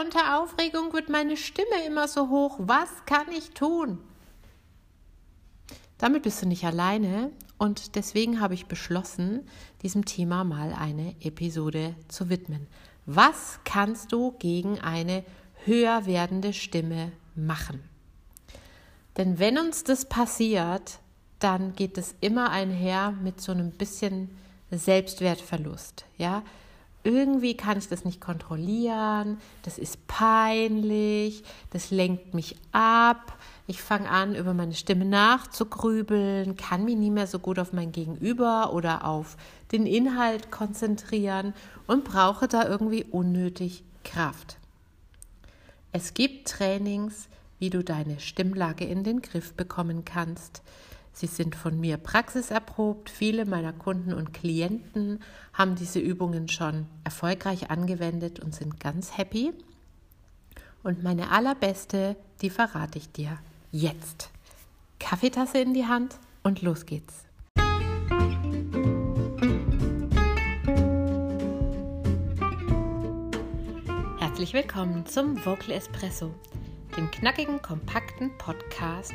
Unter Aufregung wird meine Stimme immer so hoch. Was kann ich tun? Damit bist du nicht alleine und deswegen habe ich beschlossen, diesem Thema mal eine Episode zu widmen. Was kannst du gegen eine höher werdende Stimme machen? Denn wenn uns das passiert, dann geht es immer einher mit so einem bisschen Selbstwertverlust. Ja, irgendwie kann ich das nicht kontrollieren, das ist peinlich, das lenkt mich ab, ich fange an, über meine Stimme nachzugrübeln, kann mich nie mehr so gut auf mein Gegenüber oder auf den Inhalt konzentrieren und brauche da irgendwie unnötig Kraft. Es gibt Trainings, wie du deine Stimmlage in den Griff bekommen kannst. Sie sind von mir praxiserprobt. Viele meiner Kunden und Klienten haben diese Übungen schon erfolgreich angewendet und sind ganz happy. Und meine allerbeste, die verrate ich dir jetzt. Kaffeetasse in die Hand und los geht's. Herzlich willkommen zum Vocal Espresso, dem knackigen, kompakten Podcast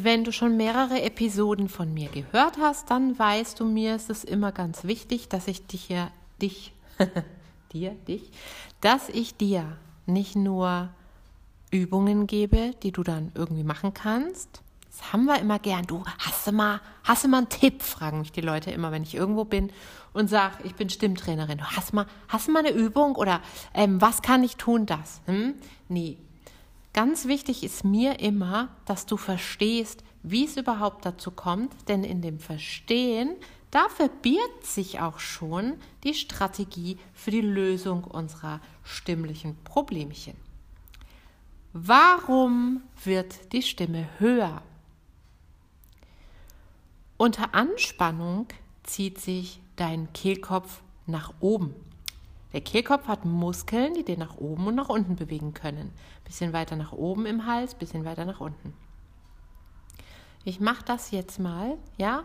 Wenn du schon mehrere Episoden von mir gehört hast, dann weißt du, mir ist es immer ganz wichtig, dass ich dich ja, dich, dir, dich, dass ich dir nicht nur Übungen gebe, die du dann irgendwie machen kannst. Das haben wir immer gern. Du, hast du mal, hast du mal einen Tipp? Fragen mich die Leute immer, wenn ich irgendwo bin und sage, ich bin Stimmtrainerin. Du hast mal, hast du mal eine Übung oder ähm, was kann ich tun, das? Hm? Nee, Ganz wichtig ist mir immer, dass du verstehst, wie es überhaupt dazu kommt, denn in dem Verstehen, da verbirgt sich auch schon die Strategie für die Lösung unserer stimmlichen Problemchen. Warum wird die Stimme höher? Unter Anspannung zieht sich dein Kehlkopf nach oben. Der Kehlkopf hat Muskeln, die den nach oben und nach unten bewegen können. Bisschen weiter nach oben im Hals, bisschen weiter nach unten. Ich mache das jetzt mal, ja?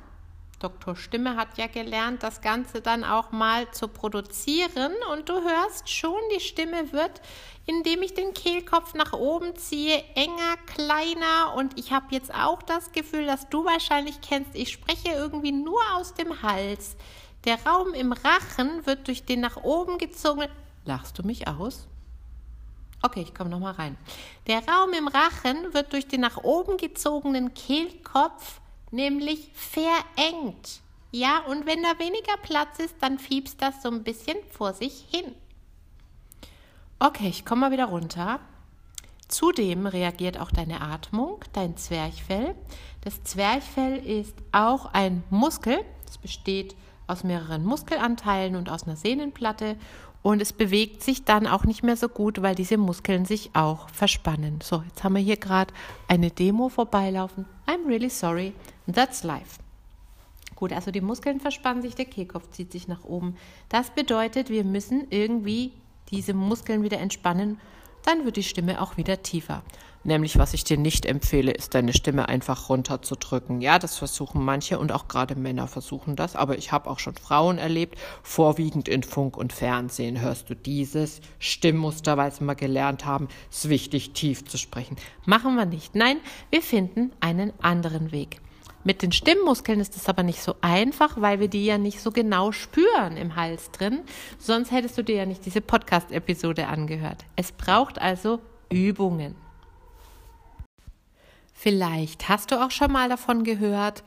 Dr. Stimme hat ja gelernt, das Ganze dann auch mal zu produzieren und du hörst schon, die Stimme wird, indem ich den Kehlkopf nach oben ziehe, enger, kleiner und ich habe jetzt auch das Gefühl, dass du wahrscheinlich kennst, ich spreche irgendwie nur aus dem Hals. Der Raum im Rachen wird durch den nach oben gezogenen. Lachst du mich aus? Okay, ich komme nochmal rein. Der Raum im Rachen wird durch den nach oben gezogenen Kehlkopf nämlich verengt. Ja, und wenn da weniger Platz ist, dann fiebst das so ein bisschen vor sich hin. Okay, ich komme mal wieder runter. Zudem reagiert auch deine Atmung, dein Zwerchfell. Das Zwerchfell ist auch ein Muskel. Es besteht aus mehreren Muskelanteilen und aus einer Sehnenplatte und es bewegt sich dann auch nicht mehr so gut, weil diese Muskeln sich auch verspannen. So, jetzt haben wir hier gerade eine Demo vorbeilaufen. I'm really sorry. That's life. Gut, also die Muskeln verspannen sich, der Kehlkopf zieht sich nach oben. Das bedeutet, wir müssen irgendwie diese Muskeln wieder entspannen, dann wird die Stimme auch wieder tiefer. Nämlich, was ich dir nicht empfehle, ist deine Stimme einfach runterzudrücken. Ja, das versuchen manche und auch gerade Männer versuchen das. Aber ich habe auch schon Frauen erlebt, vorwiegend in Funk und Fernsehen hörst du dieses Stimmmuster, weil sie mal gelernt haben, es ist wichtig, tief zu sprechen. Machen wir nicht. Nein, wir finden einen anderen Weg. Mit den Stimmmuskeln ist es aber nicht so einfach, weil wir die ja nicht so genau spüren im Hals drin. Sonst hättest du dir ja nicht diese Podcast-Episode angehört. Es braucht also Übungen. Vielleicht hast du auch schon mal davon gehört,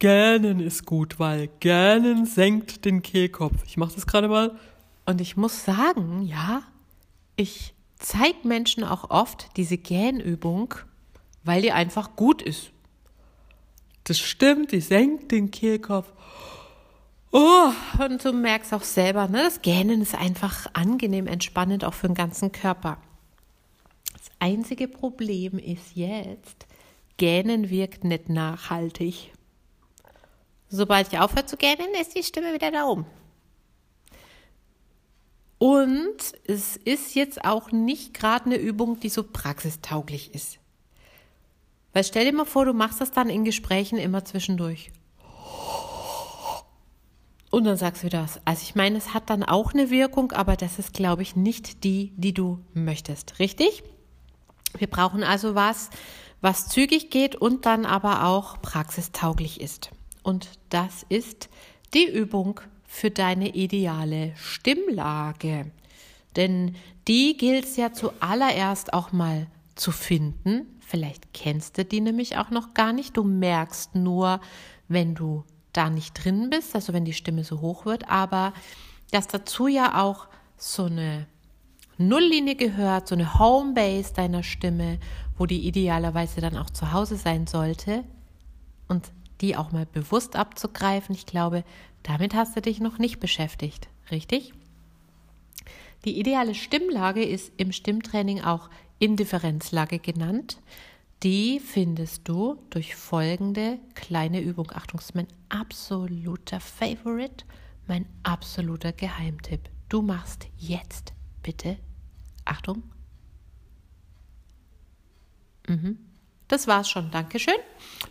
Gähnen ist gut, weil Gähnen senkt den Kehlkopf. Ich mache das gerade mal. Und ich muss sagen, ja, ich zeige Menschen auch oft diese Gähnübung, weil die einfach gut ist. Das stimmt, die senkt den Kehlkopf. Oh, und du merkst auch selber, ne, das Gähnen ist einfach angenehm entspannend, auch für den ganzen Körper. Das einzige Problem ist jetzt, Gähnen wirkt nicht nachhaltig. Sobald ich aufhöre zu gähnen, ist die Stimme wieder da oben. Und es ist jetzt auch nicht gerade eine Übung, die so praxistauglich ist. Weil stell dir mal vor, du machst das dann in Gesprächen immer zwischendurch. Und dann sagst du wieder was. Also ich meine, es hat dann auch eine Wirkung, aber das ist, glaube ich, nicht die, die du möchtest. Richtig? Wir brauchen also was, was zügig geht und dann aber auch praxistauglich ist. Und das ist die Übung für deine ideale Stimmlage. Denn die gilt es ja zuallererst auch mal zu finden. Vielleicht kennst du die nämlich auch noch gar nicht. Du merkst nur, wenn du da nicht drin bist, also wenn die Stimme so hoch wird, aber dass dazu ja auch so eine Nulllinie gehört, so eine Homebase deiner Stimme, wo die idealerweise dann auch zu Hause sein sollte und die auch mal bewusst abzugreifen. Ich glaube, damit hast du dich noch nicht beschäftigt, richtig? Die ideale Stimmlage ist im Stimmtraining auch Indifferenzlage genannt. Die findest du durch folgende kleine Übung. Achtung, das ist mein absoluter Favorite, mein absoluter Geheimtipp. Du machst jetzt bitte, Achtung. Mhm. Das war's schon, Dankeschön.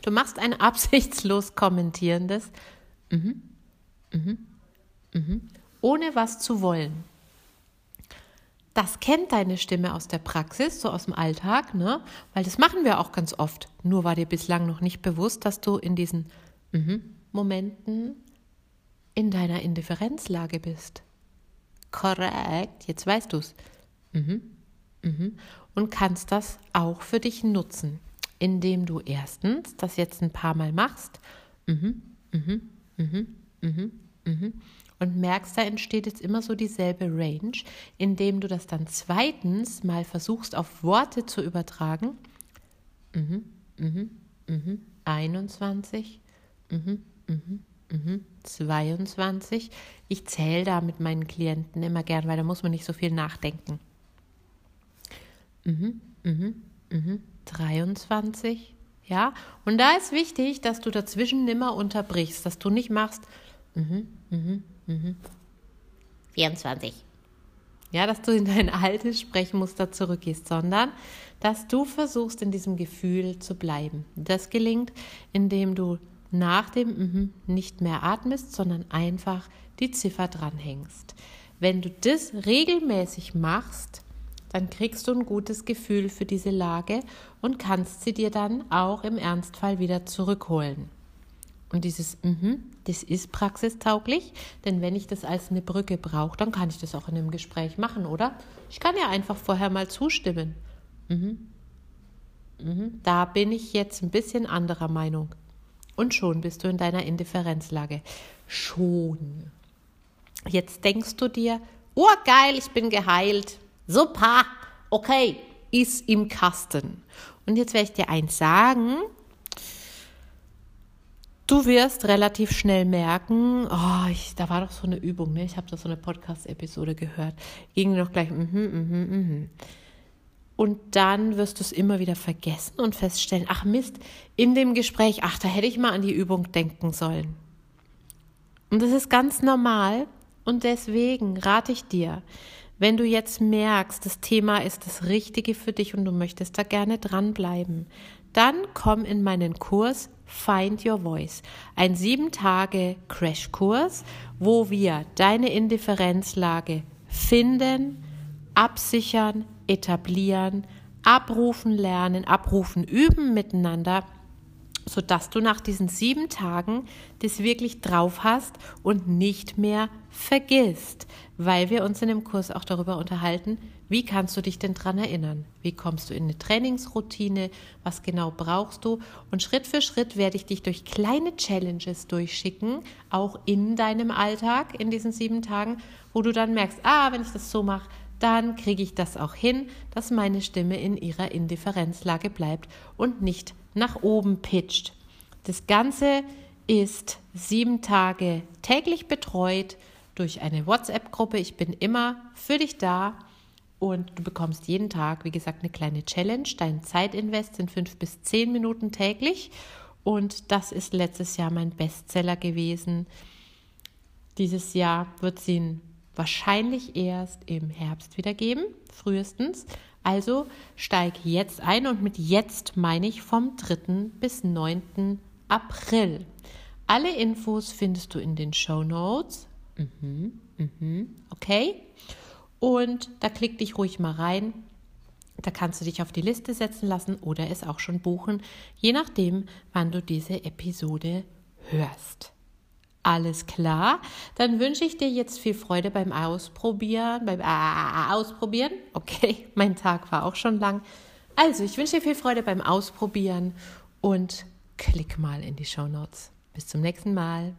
Du machst ein absichtslos kommentierendes. Mhm. Mhm. Mhm. Ohne was zu wollen. Das kennt deine Stimme aus der Praxis, so aus dem Alltag, ne? Weil das machen wir auch ganz oft. Nur war dir bislang noch nicht bewusst, dass du in diesen mhm, Momenten in deiner Indifferenzlage bist. Korrekt, jetzt weißt du's. Mhm, mhm. Und kannst das auch für dich nutzen, indem du erstens das jetzt ein paar Mal machst. Mhm, mhm, mhm, mhm, mhm. Und merkst, da entsteht jetzt immer so dieselbe Range, indem du das dann zweitens mal versuchst auf Worte zu übertragen. Mhm, mhm, mhm, 21, mhm, mhm, mhm, 22. Ich zähle da mit meinen Klienten immer gern, weil da muss man nicht so viel nachdenken. Mhm, mhm, mhm, 23. Ja, und da ist wichtig, dass du dazwischen nimmer unterbrichst, dass du nicht machst, mhm, mhm, Mhm. 24. Ja, dass du in dein altes Sprechmuster zurückgehst, sondern dass du versuchst, in diesem Gefühl zu bleiben. Das gelingt, indem du nach dem mhm nicht mehr atmest, sondern einfach die Ziffer dranhängst. Wenn du das regelmäßig machst, dann kriegst du ein gutes Gefühl für diese Lage und kannst sie dir dann auch im Ernstfall wieder zurückholen. Und dieses mhm, das ist praxistauglich, denn wenn ich das als eine Brücke brauche, dann kann ich das auch in einem Gespräch machen, oder? Ich kann ja einfach vorher mal zustimmen. Mhm. Mhm. Da bin ich jetzt ein bisschen anderer Meinung. Und schon bist du in deiner Indifferenzlage. Schon. Jetzt denkst du dir, oh geil, ich bin geheilt. Super, okay, ist im Kasten. Und jetzt werde ich dir eins sagen, Du wirst relativ schnell merken, oh, ich, da war doch so eine Übung, ne? ich habe da so eine Podcast-Episode gehört, ging noch gleich, mhm, mhm, mhm. Und dann wirst du es immer wieder vergessen und feststellen, ach Mist, in dem Gespräch, ach, da hätte ich mal an die Übung denken sollen. Und das ist ganz normal und deswegen rate ich dir, wenn du jetzt merkst, das Thema ist das Richtige für dich und du möchtest da gerne dranbleiben, dann komm in meinen Kurs Find Your Voice, ein sieben Tage Crashkurs, wo wir deine Indifferenzlage finden, absichern, etablieren, abrufen lernen, abrufen üben miteinander sodass du nach diesen sieben Tagen das wirklich drauf hast und nicht mehr vergisst, weil wir uns in dem Kurs auch darüber unterhalten, wie kannst du dich denn dran erinnern? Wie kommst du in eine Trainingsroutine? Was genau brauchst du? Und Schritt für Schritt werde ich dich durch kleine Challenges durchschicken, auch in deinem Alltag in diesen sieben Tagen, wo du dann merkst, ah, wenn ich das so mache, dann kriege ich das auch hin, dass meine Stimme in ihrer Indifferenzlage bleibt und nicht nach oben pitcht. Das Ganze ist sieben Tage täglich betreut durch eine WhatsApp-Gruppe. Ich bin immer für dich da Und du bekommst jeden Tag, wie gesagt, eine kleine Challenge. Dein Zeitinvest sind fünf bis zehn Minuten täglich. Und das ist letztes Jahr mein Bestseller gewesen. Dieses Jahr wird es ihn wahrscheinlich erst im Herbst wieder geben, frühestens. Also steig jetzt ein und mit jetzt meine ich vom 3. bis 9. April. Alle Infos findest du in den Show Notes. Mhm, mhm, okay. Und da klick dich ruhig mal rein. Da kannst du dich auf die Liste setzen lassen oder es auch schon buchen, je nachdem, wann du diese Episode hörst. Alles klar. Dann wünsche ich dir jetzt viel Freude beim Ausprobieren. Beim äh, Ausprobieren. Okay, mein Tag war auch schon lang. Also, ich wünsche dir viel Freude beim Ausprobieren und klick mal in die Show Notes. Bis zum nächsten Mal.